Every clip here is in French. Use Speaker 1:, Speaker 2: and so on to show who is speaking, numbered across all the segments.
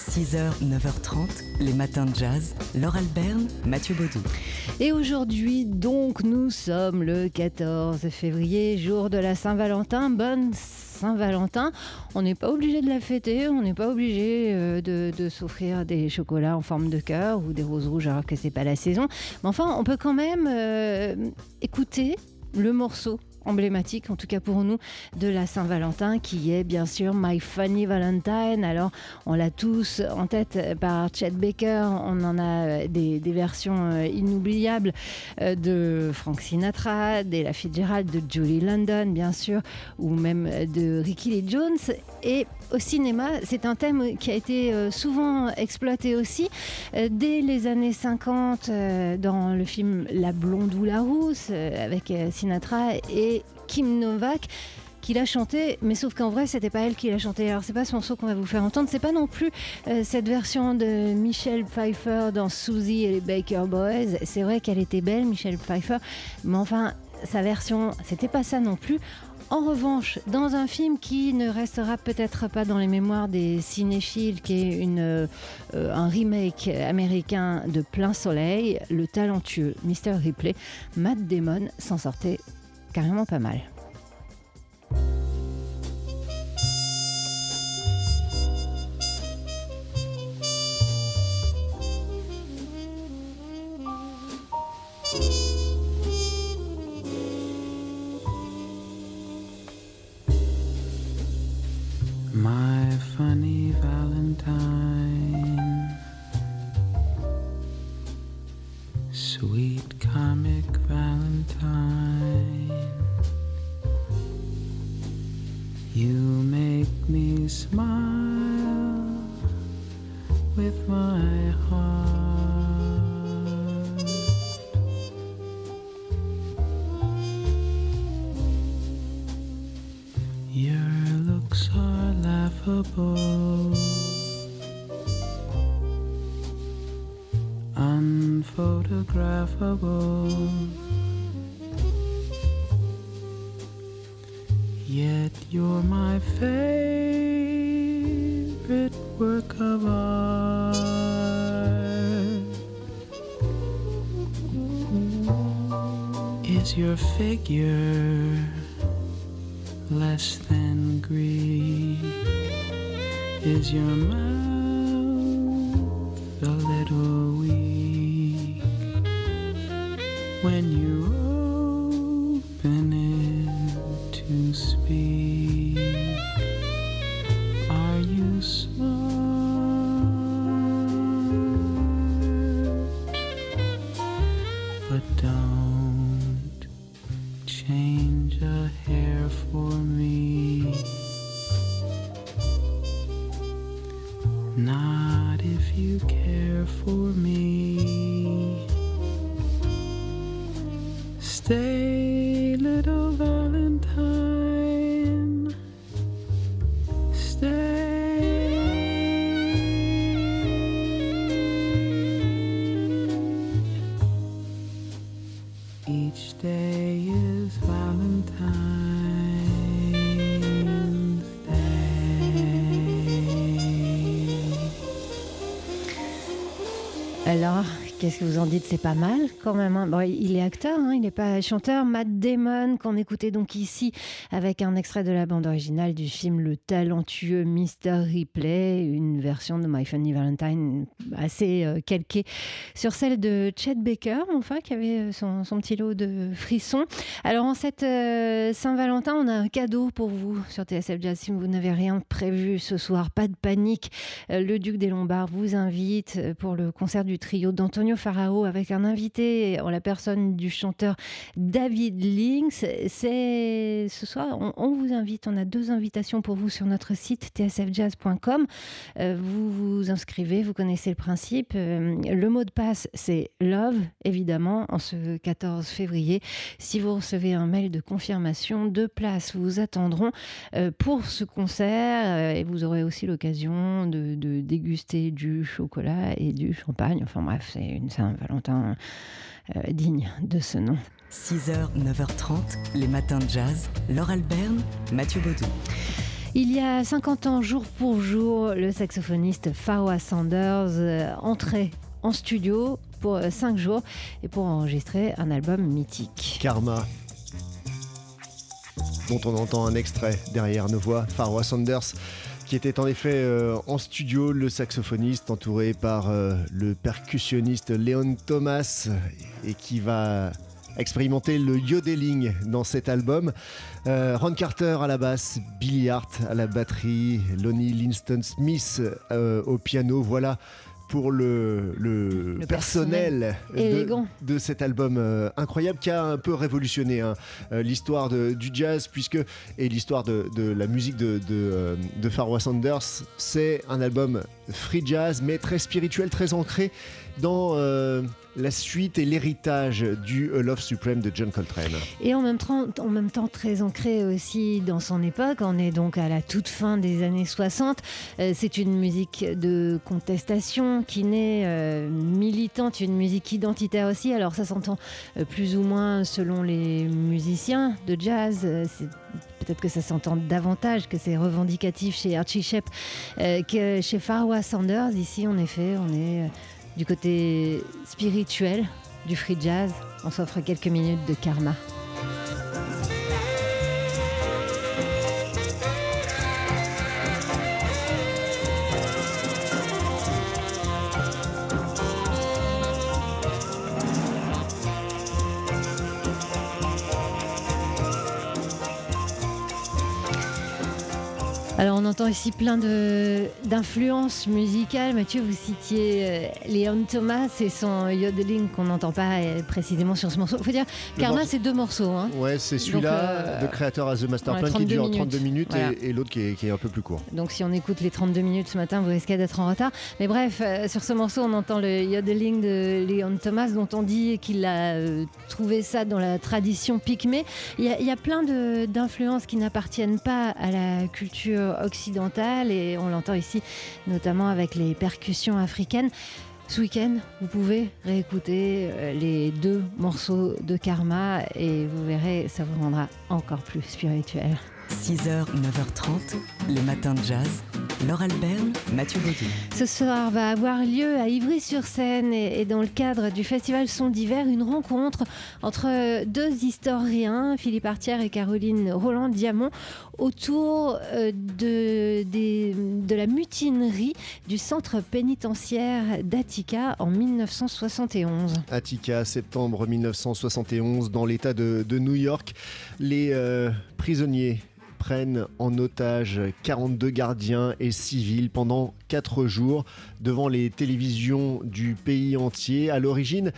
Speaker 1: 6h, 9h30, les matins de jazz. Laure Alberne, Mathieu Baudou.
Speaker 2: Et aujourd'hui, donc, nous sommes le 14 février, jour de la Saint-Valentin. Bonne Saint-Valentin. On n'est pas obligé de la fêter, on n'est pas obligé euh, de, s'offrir des chocolats en forme de cœur ou des roses rouges alors que c'est pas la saison. Mais enfin, on peut quand même euh, écouter le morceau emblématique, en tout cas pour nous, de la Saint-Valentin, qui est bien sûr My Funny Valentine. Alors, on l'a tous en tête par Chet Baker. On en a des, des versions euh, inoubliables euh, de Frank Sinatra, d'Ella Fitzgerald, de Julie London, bien sûr, ou même de Ricky Lee Jones. Et au cinéma, c'est un thème qui a été euh, souvent exploité aussi dès les années 50 dans le film La blonde ou la rousse avec Sinatra et Kim Novak qui l'a chanté, mais sauf qu'en vrai, c'était pas elle qui l'a chanté. Alors, c'est pas ce morceau qu'on va vous faire entendre, c'est pas non plus euh, cette version de Michelle Pfeiffer dans Susie et les Baker Boys. C'est vrai qu'elle était belle, Michelle Pfeiffer, mais enfin, sa version, c'était pas ça non plus. En revanche, dans un film qui ne restera peut-être pas dans les mémoires des cinéphiles, qui est une, euh, un remake américain de Plein Soleil, le talentueux Mr. Ripley, Matt Damon s'en sortait carrément pas mal.
Speaker 3: Work of art. Is your figure less than Greek? Is your mouth
Speaker 2: Alors, qu'est-ce que vous en dites? C'est pas mal quand même. hein. Bon, il est acteur, hein, il n'est pas chanteur. Matt Damon, qu'on écoutait donc ici avec un extrait de la bande originale du film Le talentueux Mr. Ripley, une version de My Funny Valentine assez euh, calquée sur celle de Chet Baker, enfin, qui avait euh, son, petit lot de frissons. Alors, en cette euh, Saint-Valentin, on a un cadeau pour vous sur TSF Jazz. Si vous n'avez rien prévu ce soir, pas de panique. Le Duc des Lombards vous invite pour le concert du trio d'Antonio Farao avec un invité en la personne du chanteur David Links. C'est ce soir, on, vous invite. On a deux invitations pour vous sur notre site tsfjazz.com. Euh, vous vous inscrivez, vous connaissez le principe. Euh, le mot de passe, c'est love, évidemment, en ce 14 février. Si vous recevez un mail de confirmation, deux places vous attendront euh, pour ce concert et vous aurez aussi l'occasion de, de déguster du chocolat et du champagne. Enfin bref, c'est une Saint-Valentin euh, digne de ce nom.
Speaker 1: 6h, 9h30, les matins de jazz. Laure Alberne, Mathieu Baudou.
Speaker 2: Il y a 50 ans, jour pour jour, le saxophoniste Farwa Sanders euh, entrait en studio pour 5 jours et pour enregistrer un album mythique.
Speaker 4: Karma, dont on entend un extrait derrière nos voix, Farwa Sanders qui était en effet euh, en studio, le saxophoniste entouré par euh, le percussionniste Léon Thomas et qui va expérimenter le yodeling dans cet album. Euh, Ron Carter à la basse, Billy Hart à la batterie, Lonnie Linston Smith au piano. Voilà pour le, le,
Speaker 2: Le
Speaker 4: personnel
Speaker 2: personnel.
Speaker 4: de, cet album euh, incroyable qui a un peu révolutionné hein, euh, l'histoire du jazz puisque et l'histoire de, de la musique de, de, euh, de Farwa Sanders. C'est un album free jazz mais très spirituel, très ancré dans euh, la suite et l'héritage du A Love Supreme de John Coltrane.
Speaker 2: Et en même, temps, très ancré aussi dans son époque. On est donc à la toute fin des années 60. Euh, c'est une musique de contestation qui naît euh, militante, une musique identitaire aussi. Alors ça s'entend euh, plus ou moins selon les musiciens de jazz. Euh, Peut-être que ça s'entend davantage, que c'est revendicatif chez Archie Shepp euh, que chez Farwa Sanders. Ici, en effet, on est euh, du côté spirituel du free jazz. On s'offre quelques minutes de karma. Ici plein d'influences musicales. Mathieu, vous citiez euh, Léon Thomas et son yodeling qu'on n'entend pas euh, précisément sur ce morceau. Il faut dire,
Speaker 4: Le
Speaker 2: Karma, c'est deux morceaux. hein.
Speaker 4: Ouais, c'est celui-là
Speaker 2: euh,
Speaker 4: de Creator as the Master
Speaker 2: ouais,
Speaker 4: Plan qui
Speaker 2: 32
Speaker 4: dure
Speaker 2: minutes.
Speaker 4: 32 minutes
Speaker 2: Voilà.
Speaker 4: et, et l'autre qui est, qui est un peu plus court.
Speaker 2: Donc si on écoute les 32 minutes ce matin, vous risquez d'être en retard. Mais bref, euh, sur ce morceau, on entend le yodeling de Léon Thomas, dont on dit qu'il a euh, trouvé ça dans la tradition pygmée. Il y y a plein d'influences qui n'appartiennent pas à la culture occidentale et on l'entend ici notamment avec les percussions africaines. Ce week-end, vous pouvez réécouter euh, les deux morceaux de Karma et vous verrez, ça vous rendra encore plus spirituel.
Speaker 1: 6h, 9h30, les matins de jazz. Laure Alberne, Mathieu Baudou.
Speaker 2: Ce soir va avoir lieu à Ivry-sur-Seine et, et dans le cadre du festival Son d'hiver, une rencontre entre deux historiens, Philippe Artière et Caroline Roland-Diamant, autour euh, de, des- de la mutinerie du centre pénitentiaire d'Attica en 1971.
Speaker 4: Attica, septembre 1971, dans l'État de, de New York. Les euh, prisonniers prennent en otage 42 gardiens et civils pendant 4 jours devant les télévisions du pays entier. À l'origine,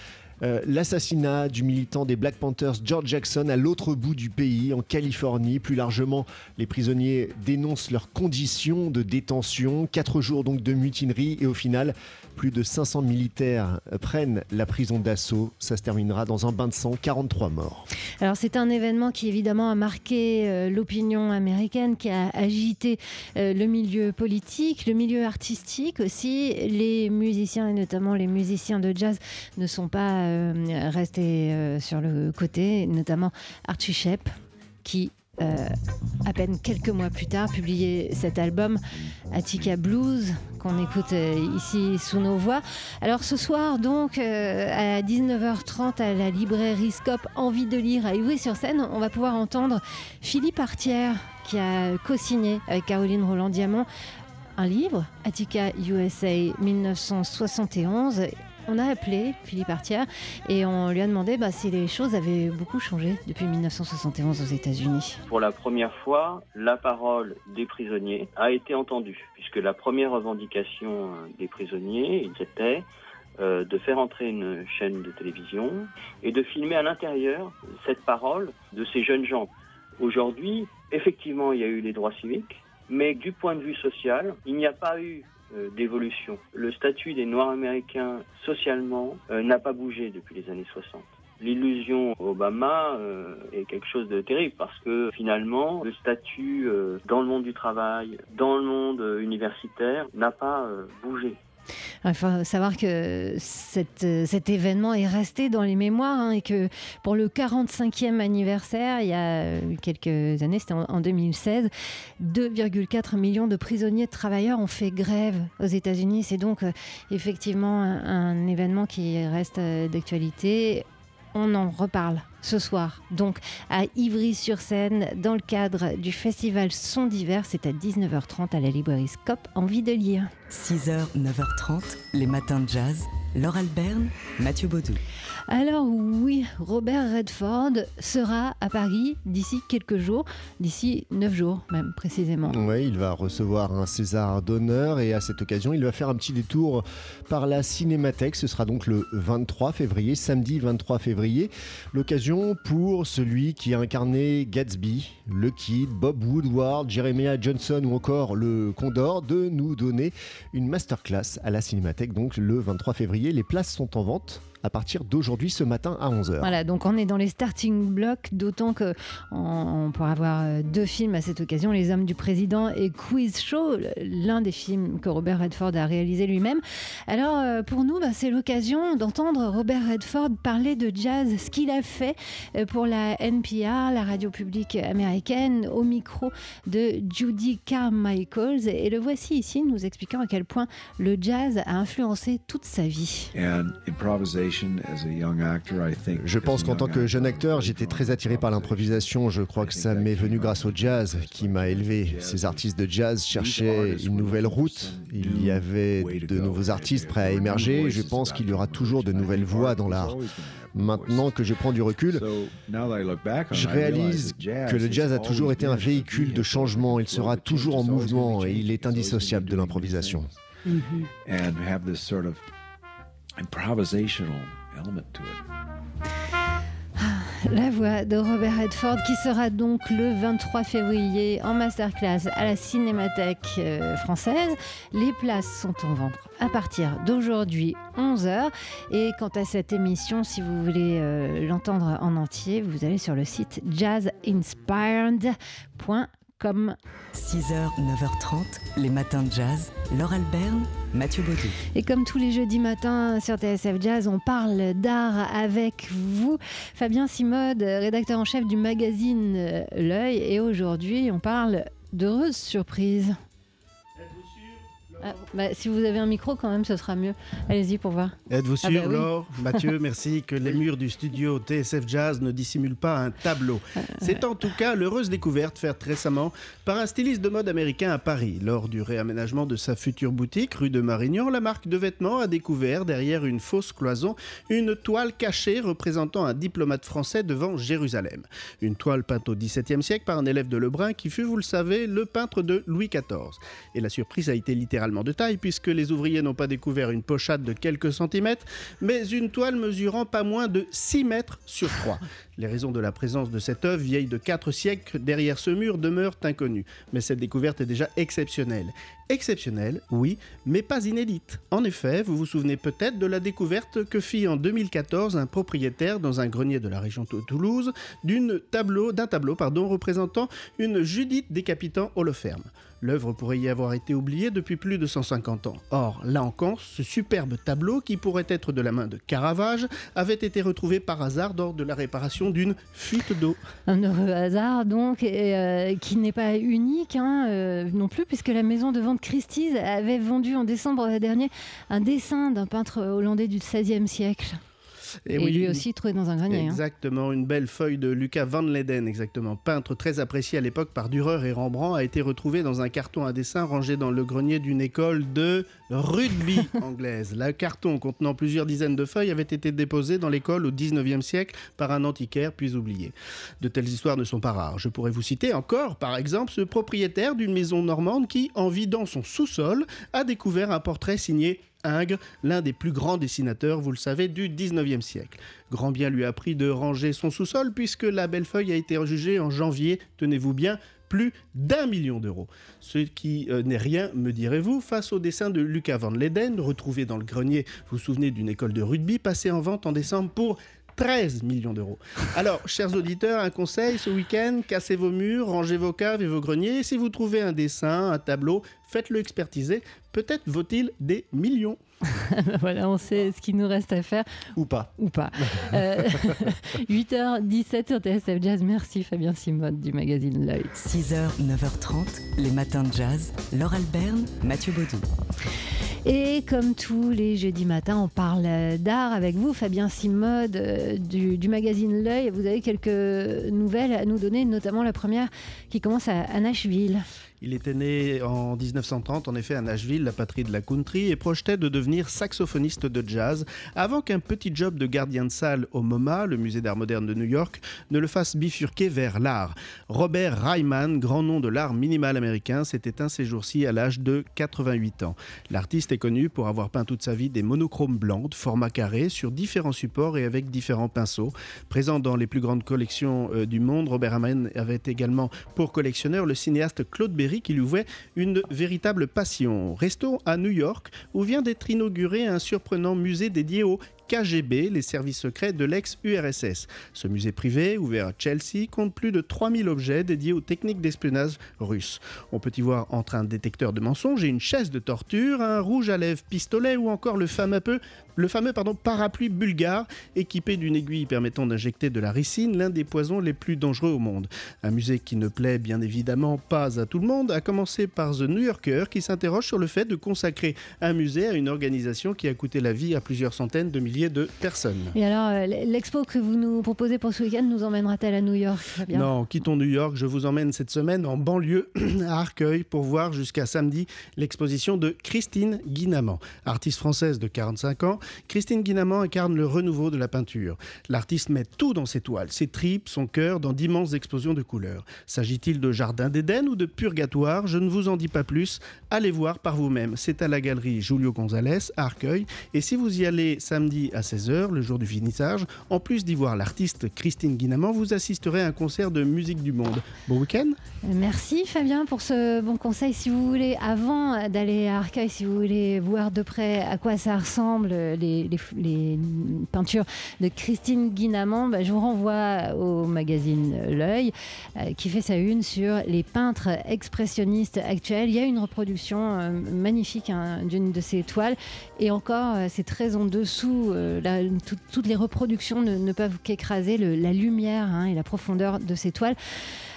Speaker 4: euh, l'assassinat du militant des Black Panthers George Jackson à l'autre bout du pays, en Californie. Plus largement, les prisonniers dénoncent leurs conditions de détention. 4 jours donc de mutinerie et au final, plus de 500 militaires prennent la prison d'assaut. Ça se terminera dans un bain de sang, 43 morts.
Speaker 2: Alors c'est un événement qui évidemment a marqué euh, l'opinion américaine, qui a agité euh, le milieu politique, le milieu artistique aussi. Les musiciens et notamment les musiciens de jazz ne sont pas euh, restés euh, sur le côté, notamment Archie Shepp qui euh, à peine quelques mois plus tard, publiait cet album Attica Blues qu'on écoute ici sous nos voix. Alors ce soir, donc, à 19h30 à la librairie Scope Envie de lire à Ivry-sur-Seine, on va pouvoir entendre Philippe Artière qui a co-signé avec Caroline Roland-Diamant un livre, Attica USA 1971. On a appelé Philippe Artière et on lui a demandé bah, si les choses avaient beaucoup changé depuis 1971 aux États-Unis.
Speaker 5: Pour la première fois, la parole des prisonniers a été entendue, puisque la première revendication euh, des prisonniers, c'était euh, de faire entrer une chaîne de télévision et de filmer à l'intérieur cette parole de ces jeunes gens. Aujourd'hui, effectivement, il y a eu les droits civiques, mais du point de vue social, il n'y a pas eu d'évolution. Le statut des Noirs américains socialement euh, n'a pas bougé depuis les années 60 l'illusion Obama euh, est quelque chose de terrible parce que finalement le statut euh, dans le monde du travail, dans le monde euh, universitaire n'a pas euh, bougé.
Speaker 2: Il faut savoir que cet événement est resté dans les mémoires hein, et que pour le 45e anniversaire, il y a quelques années, c'était en, en 2016, 2,4 millions de prisonniers de travailleurs ont fait grève aux États-Unis. C'est donc euh, effectivement un, un événement qui reste euh, d'actualité. On en reparle ce soir, donc à Ivry-sur-Seine, dans le cadre du festival Son d'hiver. C'est à 19h30 à la librairie Scop, envie de lire.
Speaker 1: 6h, 9h30, les matins de jazz. Laure Alberne, Mathieu Baudou.
Speaker 2: Alors oui, Robert Redford sera à Paris d'ici quelques jours, d'ici 9 jours même précisément.
Speaker 4: Ouais, il va recevoir un César d'honneur et à cette occasion, il va faire un petit détour par la Cinémathèque. Ce sera donc le 23 février, samedi 23 février. L'occasion pour celui qui a incarné Gatsby, le Kid, Bob Woodward, Jeremiah Johnson ou encore le Condor de nous donner une masterclass à la Cinémathèque donc le 23 février. Les places sont en vente à partir d'aujourd'hui ce matin à 11h.
Speaker 2: Voilà, donc on est dans les starting blocks, d'autant que on, on pourra voir euh, deux films à cette occasion, Les Hommes du Président et Quiz Show, l'un des films que Robert Redford a réalisé lui-même. Alors euh, pour nous, bah, c'est l'occasion d'entendre Robert Redford parler de jazz, ce qu'il a fait euh, pour la NPR, la radio publique américaine, au micro de Judy Carmichael. Et le voici ici, nous expliquant à quel point le jazz a influencé toute sa vie.
Speaker 4: Je pense qu'en tant que jeune acteur, j'étais très attiré par l'improvisation. Je crois que ça m'est venu grâce au jazz qui m'a élevé. Ces artistes de jazz cherchaient une nouvelle route. Il y avait de nouveaux artistes prêts à émerger. Je pense qu'il y aura toujours de nouvelles voix dans l'art. Maintenant que je prends du recul, je réalise que le jazz a toujours été un véhicule de changement. Il sera toujours en mouvement et il est indissociable de l'improvisation.
Speaker 6: sort of improvisational element to it.
Speaker 2: La voix de Robert Redford qui sera donc le 23 février en masterclass à la Cinémathèque euh, française. Les places sont en vente à partir d'aujourd'hui 11h. Et quant à cette émission, si vous voulez euh, l'entendre en entier, vous allez sur le site jazzinspired.com.
Speaker 1: 6h, 9h30, les matins de jazz. Laure Alberne, Mathieu Baudou.
Speaker 2: Et comme tous les jeudis matins sur TSF Jazz, on parle d'art avec vous. Fabien Simode, rédacteur en chef du magazine euh, L'œil. Et aujourd'hui, on parle d'heureuses surprises. Ah, bah, si vous avez un micro, quand même, ce sera mieux. Allez-y pour voir.
Speaker 7: Êtes-vous
Speaker 2: Ah
Speaker 7: sûr,
Speaker 2: bah oui.
Speaker 7: Laure Mathieu, merci, que les murs du studio TSF Jazz ne dissimulent pas un tableau?
Speaker 2: Euh,
Speaker 7: C'est en tout cas l'heureuse découverte faite récemment par un styliste de mode américain à Paris. Lors du réaménagement de sa future boutique, rue de Marignan, la marque de vêtements a découvert, derrière une fausse cloison, une toile cachée représentant un diplomate français devant Jérusalem. Une toile peinte au XVIIe siècle par un élève de Lebrun qui fut, vous le savez, le peintre de Louis XIV. Et la surprise a été littéralement de taille puisque les ouvriers n'ont pas découvert une pochade de quelques centimètres, mais une toile mesurant pas moins de 6 mètres sur 3. Les raisons de la présence de cette œuvre vieille de 4 siècles derrière ce mur demeurent inconnues. Mais cette découverte est déjà exceptionnelle. Exceptionnelle, oui, mais pas inédite. En effet, vous vous souvenez peut-être de la découverte que fit en 2014 un propriétaire dans un grenier de la région de Toulouse d'une tableau, d'un tableau pardon, représentant une Judith décapitant Holoferne. L'œuvre pourrait y avoir été oubliée depuis plus de 150 ans. Or, là encore, ce superbe tableau, qui pourrait être de la main de Caravage, avait été retrouvé par hasard lors de la réparation d'une fuite d'eau.
Speaker 2: Un heureux hasard, donc, euh, qui n'est pas unique hein, euh, non plus, puisque la maison de vente Christie's avait vendu en décembre dernier un dessin d'un peintre hollandais du XVIe siècle. Et,
Speaker 7: oui,
Speaker 2: lui aussi trouvé dans un grenier. hein.
Speaker 7: Exactement, une belle feuille de Lucas Van Leyden, exactement. Peintre très apprécié à l'époque par Dürer et Rembrandt, a été retrouvé dans un carton à dessin rangé dans le grenier d'une école de rugby anglaise. Le carton contenant plusieurs dizaines de feuilles avait été déposé dans l'école au 19e siècle par un antiquaire puis oublié. De telles histoires ne sont pas rares. Je pourrais vous citer encore, par exemple, ce propriétaire d'une maison normande qui, en vidant son sous-sol, a découvert un portrait signé Ingres, l'un des plus grands dessinateurs, vous le savez, du 19e siècle. Grand bien lui a pris de ranger son sous-sol puisque la belle feuille a été jugée en janvier, tenez-vous bien, plus d'un million d'euros. Ce qui euh, n'est rien, me direz-vous, face au dessin de Lucas Van Leyden, retrouvé dans le grenier, vous vous souvenez d'une école de rugby, passé en vente en décembre pour 13 millions d'euros. Alors, chers auditeurs, un conseil ce week-end, cassez vos murs, rangez vos caves et vos greniers. Si vous trouvez un dessin, un tableau, Faites-le expertiser. Peut-être vaut-il des millions.
Speaker 2: voilà, on sait ce qu'il nous reste à faire
Speaker 4: Ou pas.
Speaker 2: ou pas. Euh, 8h17 sur TSF Jazz. Merci Fabien Simode du magazine L'œil.
Speaker 1: 6h, 9h30, les matins de jazz. Laure Alberne, Mathieu Baudou.
Speaker 2: Et comme tous les jeudis matins, on parle d'art avec vous, Fabien Simode euh, du, du magazine L'œil. Vous avez quelques nouvelles à nous donner, notamment la première qui commence à, à Nashville.
Speaker 7: Il était né en 1930, en effet, à Nashville, la patrie de la country, et projetait de devenir saxophoniste de jazz avant qu'un petit job de gardien de salle au MoMA, le musée d'art moderne de New York, ne le fasse bifurquer vers l'art. Robert Ryman, grand nom de l'art minimal américain, s'est éteint ces jours-ci à l'âge de 88 ans. L'artiste est connu pour avoir peint toute sa vie des monochromes blancs de format carré sur différents supports et avec différents pinceaux. Présent dans les plus grandes collections euh, du monde, Robert Ryman avait également pour collectionneur le cinéaste Claude Berry qui lui vouait une véritable passion. Restons à New York où vient d'être inauguré un surprenant musée dédié au KGB, les services secrets de l'ex-URSS. Ce musée privé, ouvert à Chelsea, compte plus de 3000 objets dédiés aux techniques d'espionnage russes. On peut y voir entre un détecteur de mensonges et une chaise de torture, un rouge à lèvres pistolet ou encore le fameux, parapluie bulgare équipé d'une aiguille permettant d'injecter de la ricine, l'un des poisons les plus dangereux au monde. Un musée qui ne plaît bien évidemment pas à tout le monde, à commencer par The New Yorker qui s'interroge sur le fait de consacrer un musée à une organisation qui a coûté la vie à plusieurs centaines de milliers de personnes.
Speaker 2: Et alors, euh, l'expo que vous nous proposez pour ce week-end nous emmènera-t-elle à New York Fabien?
Speaker 7: Non, quittons New York. Je vous emmène cette semaine en banlieue à Arcueil pour voir jusqu'à samedi l'exposition de Christine Guinaman. Artiste française de 45 ans, Christine Guinaman incarne le renouveau de la peinture. L'artiste met tout dans ses toiles, ses tripes, son cœur, dans d'immenses explosions de couleurs. S'agit-il de Jardin d'Éden ou de Purgatoire? Je ne vous en dis pas plus. Allez voir par vous-même. C'est à la galerie Julio González à Arcueil. Et si vous y allez samedi à 16h, le jour du finissage, en plus d'y voir l'artiste Christine Guinaman, vous assisterez à un concert de musique du monde. Bon week-end
Speaker 2: Merci Fabien pour ce bon conseil. Si vous voulez, avant d'aller à Arcueil, si vous voulez voir de près à quoi ça ressemble, les, les- peintures de Christine Guinaman, bah, je vous renvoie au magazine L'œil euh, qui fait sa une sur les peintres expressionnistes actuels. Il y a une reproduction euh, magnifique hein, d'une de ces toiles et encore, euh, c'est très en dessous. euh, là, tout- toutes les reproductions ne, ne peuvent qu'écraser la lumière hein, et la profondeur de ces toiles.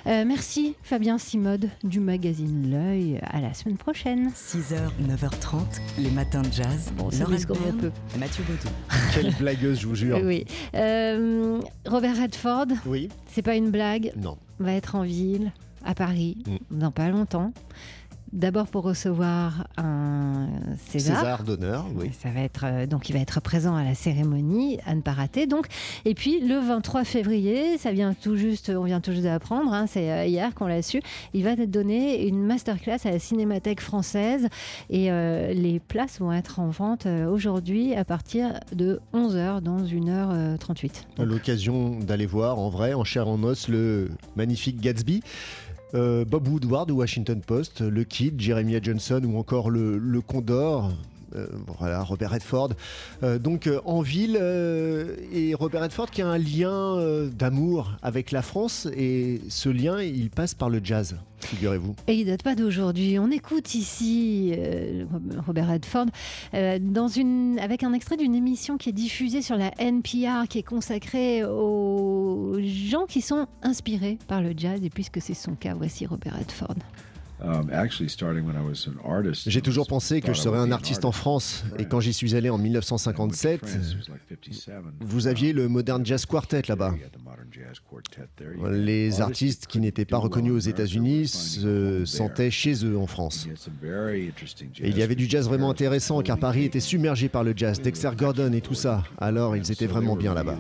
Speaker 2: Euh, merci Fabien Simode du magazine L'œil. À la semaine prochaine.
Speaker 1: 6h, 9h30, les matins de jazz.
Speaker 2: Bon, risque comme on peut.
Speaker 1: Mathieu Baudou.
Speaker 4: Quelle blagueuse, je vous jure.
Speaker 2: Oui. Euh, Robert Redford,
Speaker 4: Oui
Speaker 2: c'est pas une blague,
Speaker 4: Non.
Speaker 2: va être en ville, à Paris, dans pas longtemps. D'abord pour recevoir un César.
Speaker 4: César d'honneur, oui.
Speaker 2: Ça va être euh, donc il va être présent à la cérémonie à ne pas rater donc et puis le 23 février ça vient tout juste on vient tout juste d'apprendre hein, c'est euh, hier qu'on l'a su il va donner une masterclass à la Cinémathèque française et euh, les places vont être en vente aujourd'hui à partir de 11h dans 1h38
Speaker 4: L'occasion d'aller voir en vrai, en chair en os, le magnifique Gatsby. Euh, Bob Woodward du Washington Post, le Kid, Jeremiah Johnson ou encore le Condor. Euh, voilà, Robert Redford. Euh, donc euh, en ville, et Robert Redford qui a un lien d'amour avec la France, et ce lien, il passe par le jazz, figurez-vous.
Speaker 2: Et il date pas d'aujourd'hui. On écoute ici Robert Redford dans une, avec un extrait d'une émission qui est diffusée sur la NPR, qui est consacrée aux gens qui sont inspirés par le jazz. Et puisque c'est son cas, voici Robert Redford.
Speaker 6: Um, actually, starting when I was an artist,
Speaker 4: J'ai toujours pensé que je serais un artiste en. France, et quand j'y suis allé en
Speaker 6: And I went to
Speaker 4: 1957,
Speaker 6: France, it was like 57.
Speaker 4: vous aviez le Modern Jazz Quartet là-bas. Les artistes qui n'étaient pas reconnus aux États-Unis se sentaient chez eux en France. Et il y avait du jazz vraiment intéressant car Paris était submergé par le jazz, Dexter Gordon et tout ça. Alors ils étaient vraiment bien là-bas.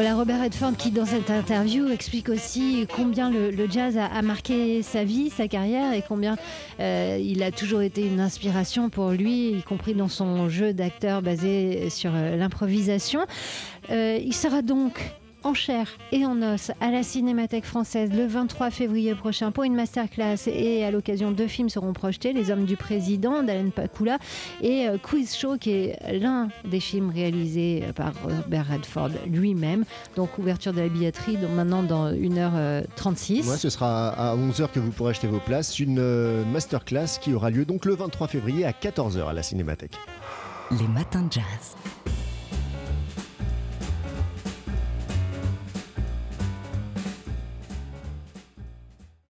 Speaker 2: Voilà Robert Redford qui, dans cette interview, explique aussi combien le, jazz a, a marqué sa vie, sa carrière et combien euh, il a toujours été une inspiration pour lui, y compris dans son jeu d'acteur basé sur euh, l'improvisation. Euh, il sera donc en chair et en os à la Cinémathèque française le 23 février prochain pour une masterclass et à l'occasion deux films seront projetés Les Hommes du Président d'Alain Pakula et euh, Quiz Show qui est l'un des films réalisés par Robert Redford lui-même. Donc ouverture de la billetterie donc maintenant dans 1h36.
Speaker 4: Ouais, ce sera à 11h que vous pourrez acheter vos places. Une euh, masterclass qui aura lieu donc le 23 février à 14h à la Cinémathèque.
Speaker 1: Les matins de jazz.